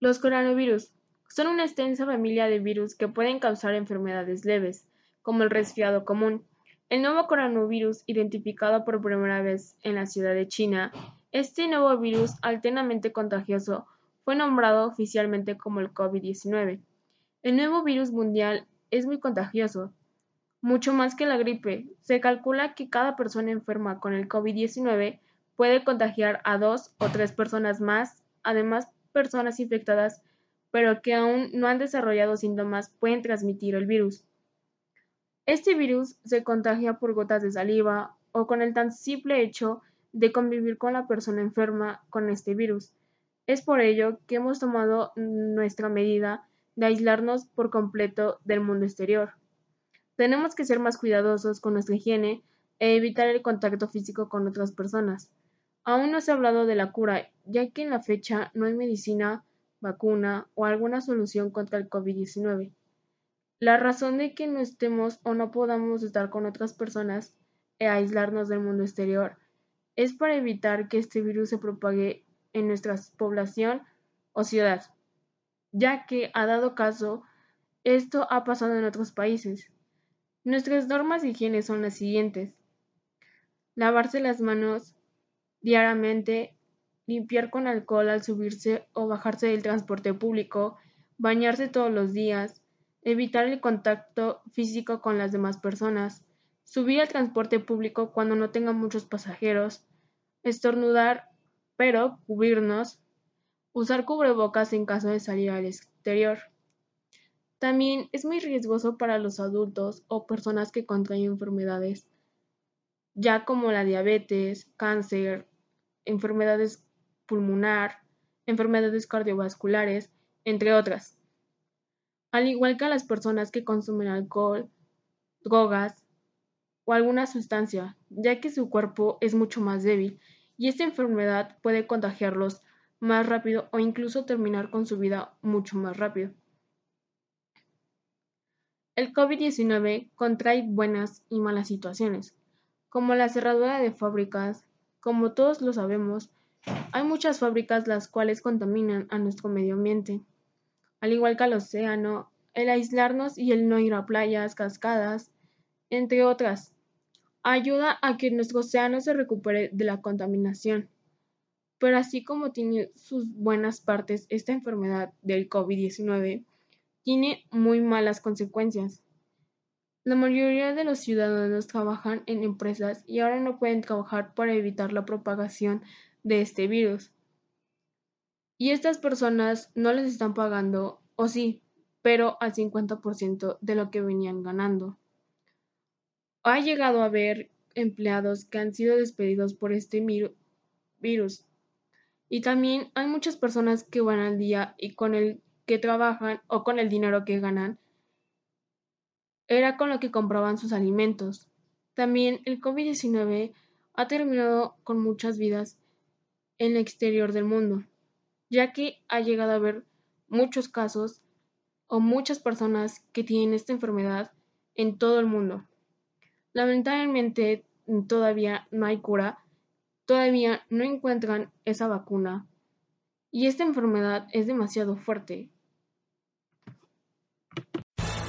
Los coronavirus son una extensa familia de virus que pueden causar enfermedades leves, como el resfriado común. El nuevo coronavirus, identificado por primera vez en la ciudad de China, este nuevo virus altamente contagioso fue nombrado oficialmente como el COVID-19. El nuevo virus mundial es muy contagioso, mucho más que la gripe. Se calcula que cada persona enferma con el COVID-19 puede contagiar a dos o tres personas más. Además, personas infectadas pero que aún no han desarrollado síntomas pueden transmitir el virus. Este virus se contagia por gotas de saliva o con el tan simple hecho de convivir con la persona enferma con este virus. Es por ello que hemos tomado nuestra medida de aislarnos por completo del mundo exterior. Tenemos que ser más cuidadosos con nuestra higiene e evitar el contacto físico con otras personas. Aún no se ha hablado de la cura, ya que en la fecha no hay medicina, vacuna o alguna solución contra el COVID-19. La razón de que no estemos o no podamos estar con otras personas e aislarnos del mundo exterior es para evitar que este virus se propague en nuestra población o ciudad, ya que, ha dado caso, esto ha pasado en otros países. Nuestras normas de higiene son las siguientes. Lavarse las manos diariamente, limpiar con alcohol al subirse o bajarse del transporte público, bañarse todos los días, evitar el contacto físico con las demás personas, subir al transporte público cuando no tenga muchos pasajeros, estornudar pero cubrirnos, usar cubrebocas en caso de salir al exterior. También es muy riesgoso para los adultos o personas que contraen enfermedades ya como la diabetes, cáncer, enfermedades pulmonar, enfermedades cardiovasculares, entre otras. Al igual que a las personas que consumen alcohol, drogas o alguna sustancia, ya que su cuerpo es mucho más débil y esta enfermedad puede contagiarlos más rápido o incluso terminar con su vida mucho más rápido. El COVID-19 contrae buenas y malas situaciones como la cerradura de fábricas. Como todos lo sabemos, hay muchas fábricas las cuales contaminan a nuestro medio ambiente, al igual que al océano, el aislarnos y el no ir a playas, cascadas, entre otras, ayuda a que nuestro océano se recupere de la contaminación. Pero así como tiene sus buenas partes, esta enfermedad del COVID-19 tiene muy malas consecuencias. La mayoría de los ciudadanos trabajan en empresas y ahora no pueden trabajar para evitar la propagación de este virus. Y estas personas no les están pagando, o sí, pero al 50% de lo que venían ganando. Ha llegado a haber empleados que han sido despedidos por este virus. Y también hay muchas personas que van al día y con el que trabajan o con el dinero que ganan era con lo que compraban sus alimentos. También el COVID-19 ha terminado con muchas vidas en el exterior del mundo, ya que ha llegado a haber muchos casos o muchas personas que tienen esta enfermedad en todo el mundo. Lamentablemente todavía no hay cura, todavía no encuentran esa vacuna y esta enfermedad es demasiado fuerte